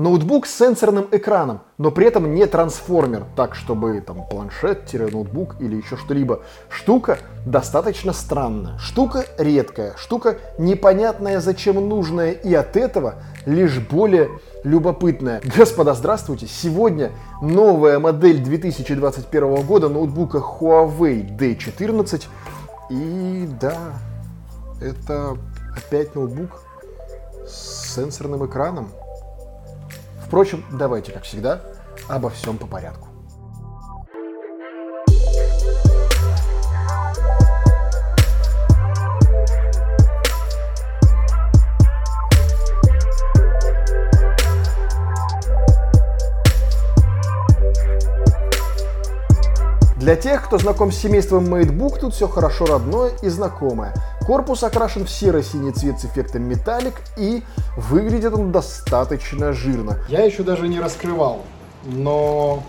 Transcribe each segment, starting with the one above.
Ноутбук с сенсорным экраном, но при этом не трансформер, так чтобы там планшет-ноутбук или еще что-либо. Штука достаточно странная, штука редкая, штука непонятная, зачем нужная, и от этого лишь более любопытная. Господа, здравствуйте! Сегодня новая модель 2021 года ноутбука Huawei D14. И да, это опять ноутбук с сенсорным экраном. Впрочем, давайте, как всегда, обо всем по порядку. Для тех, кто знаком с семейством MateBook, тут все хорошо родное и знакомое. Корпус окрашен в серо-синий цвет с эффектом металлик и выглядит он достаточно жирно. Я еще даже не раскрывал, но...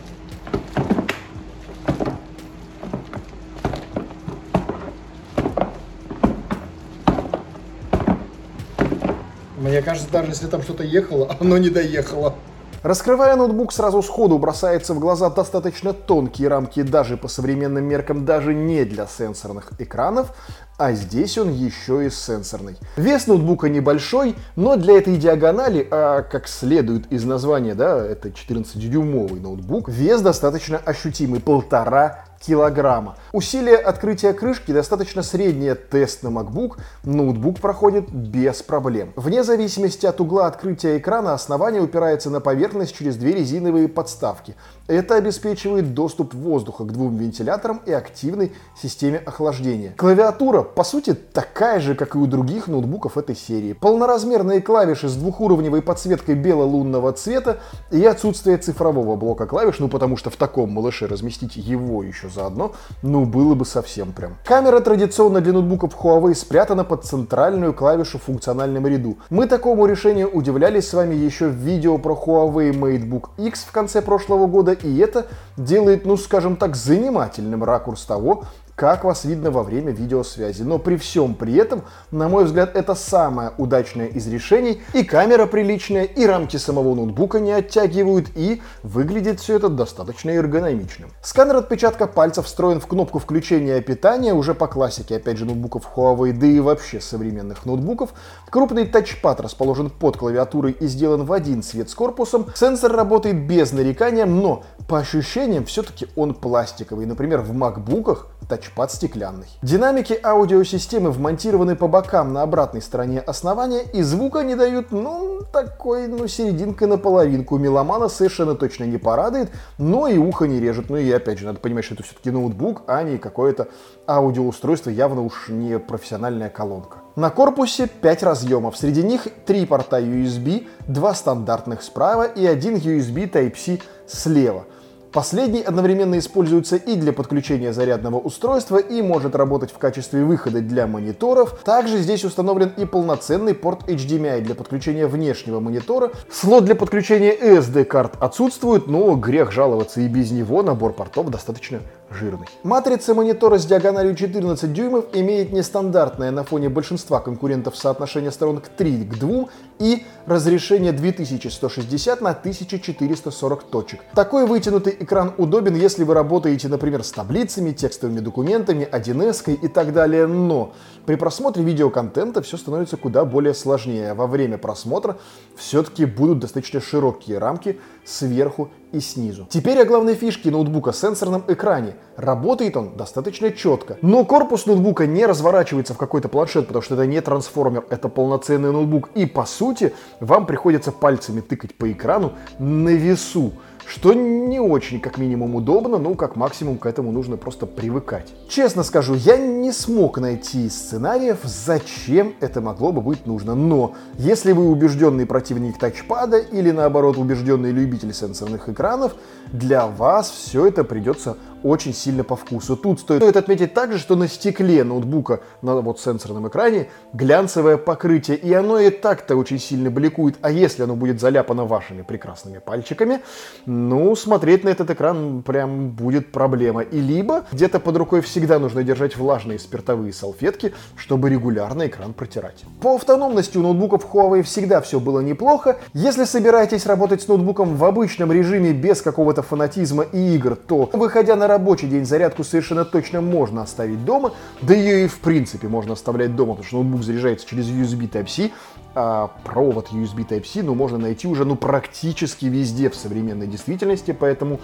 Мне кажется, даже если там что-то ехало, оно не доехало. Раскрывая ноутбук, сразу сходу бросается в глаза достаточно тонкие рамки даже по современным меркам, даже не для сенсорных экранов, а здесь он еще и сенсорный. Вес ноутбука небольшой, но для этой диагонали, а как следует из названия, да, это 14-дюймовый ноутбук, вес достаточно ощутимый, полтора килограмма. Усилие открытия крышки достаточно среднее тест на MacBook, ноутбук проходит без проблем. Вне зависимости от угла открытия экрана основание упирается на поверхность через две резиновые подставки. Это обеспечивает доступ воздуха к двум вентиляторам и активной системе охлаждения. Клавиатура, по сути, такая же, как и у других ноутбуков этой серии. Полноразмерные клавиши с двухуровневой подсветкой бело-лунного цвета и отсутствие цифрового блока клавиш, ну потому что в таком малыше разместить его еще заодно, ну было бы совсем прям. Камера традиционно для ноутбуков Huawei спрятана под центральную клавишу в функциональном ряду. Мы такому решению удивлялись с вами еще в видео про Huawei MateBook X в конце прошлого года, и это делает, ну скажем так, занимательным ракурс того, как вас видно во время видеосвязи. Но при всем при этом, на мой взгляд, это самое удачное из решений. И камера приличная, и рамки самого ноутбука не оттягивают, и выглядит все это достаточно эргономичным. Сканер отпечатка пальцев встроен в кнопку включения питания, уже по классике, опять же, ноутбуков Huawei, да и вообще современных ноутбуков. Крупный тачпад расположен под клавиатурой и сделан в один цвет с корпусом. Сенсор работает без нарекания, но по ощущениям все-таки он пластиковый. Например, в макбуках тачпад стеклянный. Динамики аудиосистемы вмонтированы по бокам на обратной стороне основания, и звука не дают, ну, такой, ну, серединкой на половинку. Меломана совершенно точно не порадует, но и ухо не режет. Ну и опять же, надо понимать, что это все-таки ноутбук, а не какое-то аудиоустройство, явно уж не профессиональная колонка. На корпусе 5 разъемов, среди них 3 порта USB, 2 стандартных справа и один USB Type-C слева. Последний одновременно используется и для подключения зарядного устройства, и может работать в качестве выхода для мониторов. Также здесь установлен и полноценный порт HDMI для подключения внешнего монитора. Слот для подключения SD-карт отсутствует, но грех жаловаться и без него набор портов достаточно жирный. Матрица монитора с диагональю 14 дюймов имеет нестандартное на фоне большинства конкурентов соотношение сторон к 3 к 2 и разрешение 2160 на 1440 точек. Такой вытянутый экран удобен, если вы работаете, например, с таблицами, текстовыми документами, 1С и так далее, но при просмотре видеоконтента все становится куда более сложнее. Во время просмотра все-таки будут достаточно широкие рамки сверху и снизу. Теперь о главной фишке ноутбука – сенсорном экране. Работает он достаточно четко. Но корпус ноутбука не разворачивается в какой-то планшет, потому что это не трансформер, это полноценный ноутбук. И по сути вам приходится пальцами тыкать по экрану на весу что не очень, как минимум, удобно, но как максимум к этому нужно просто привыкать. Честно скажу, я не смог найти сценариев, зачем это могло бы быть нужно, но если вы убежденный противник тачпада или наоборот убежденный любитель сенсорных экранов, для вас все это придется очень сильно по вкусу. Тут стоит отметить также, что на стекле ноутбука, на вот сенсорном экране, глянцевое покрытие, и оно и так-то очень сильно бликует, а если оно будет заляпано вашими прекрасными пальчиками, ну, смотреть на этот экран прям будет проблема. И либо где-то под рукой всегда нужно держать влажные спиртовые салфетки, чтобы регулярно экран протирать. По автономности у ноутбуков Huawei всегда все было неплохо. Если собираетесь работать с ноутбуком в обычном режиме без какого-то фанатизма и игр, то, выходя на рабочий день, зарядку совершенно точно можно оставить дома, да ее и в принципе можно оставлять дома, потому что ноутбук заряжается через USB Type-C, а провод USB Type-C ну, можно найти уже ну, практически везде в современной действительности, поэтому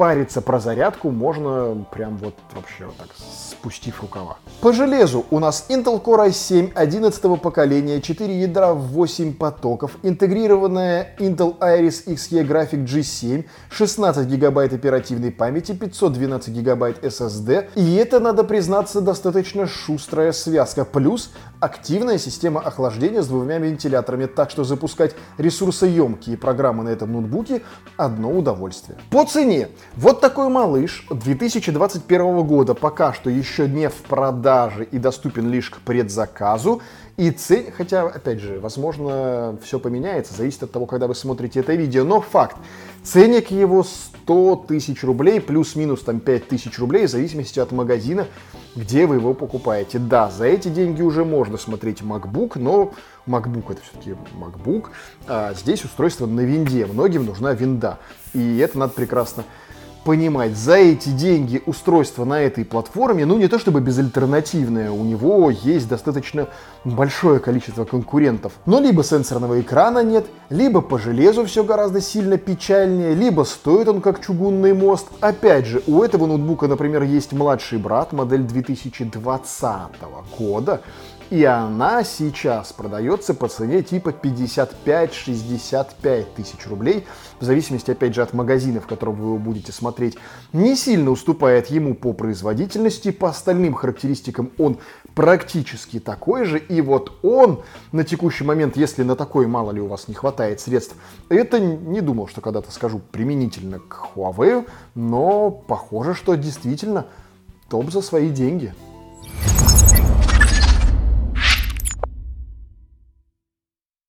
париться про зарядку можно прям вот вообще вот так спустив рукава. По железу у нас Intel Core i7 11 поколения, 4 ядра в 8 потоков, интегрированная Intel Iris Xe Graphic G7, 16 гигабайт оперативной памяти, 512 гигабайт SSD. И это, надо признаться, достаточно шустрая связка. Плюс активная система охлаждения с двумя вентиляторами, так что запускать ресурсоемкие программы на этом ноутбуке одно удовольствие. По цене. Вот такой малыш 2021 года пока что еще не в продаже и доступен лишь к предзаказу. И цель, хотя, опять же, возможно, все поменяется, зависит от того, когда вы смотрите это видео, но факт. Ценник его 100 тысяч рублей, плюс-минус там 5 тысяч рублей, в зависимости от магазина, где вы его покупаете. Да, за эти деньги уже можно смотреть MacBook, но MacBook это все-таки MacBook, а здесь устройство на винде, многим нужна винда. И это надо прекрасно понимать, за эти деньги устройство на этой платформе, ну не то чтобы безальтернативное, у него есть достаточно большое количество конкурентов. Но либо сенсорного экрана нет, либо по железу все гораздо сильно печальнее, либо стоит он как чугунный мост. Опять же, у этого ноутбука, например, есть младший брат, модель 2020 года, и она сейчас продается по цене типа 55-65 тысяч рублей, в зависимости, опять же, от магазина, в котором вы его будете смотреть. Не сильно уступает ему по производительности, по остальным характеристикам он практически такой же. И вот он на текущий момент, если на такой мало ли у вас не хватает средств, это не думал, что когда-то скажу применительно к Huawei, но похоже, что действительно топ за свои деньги.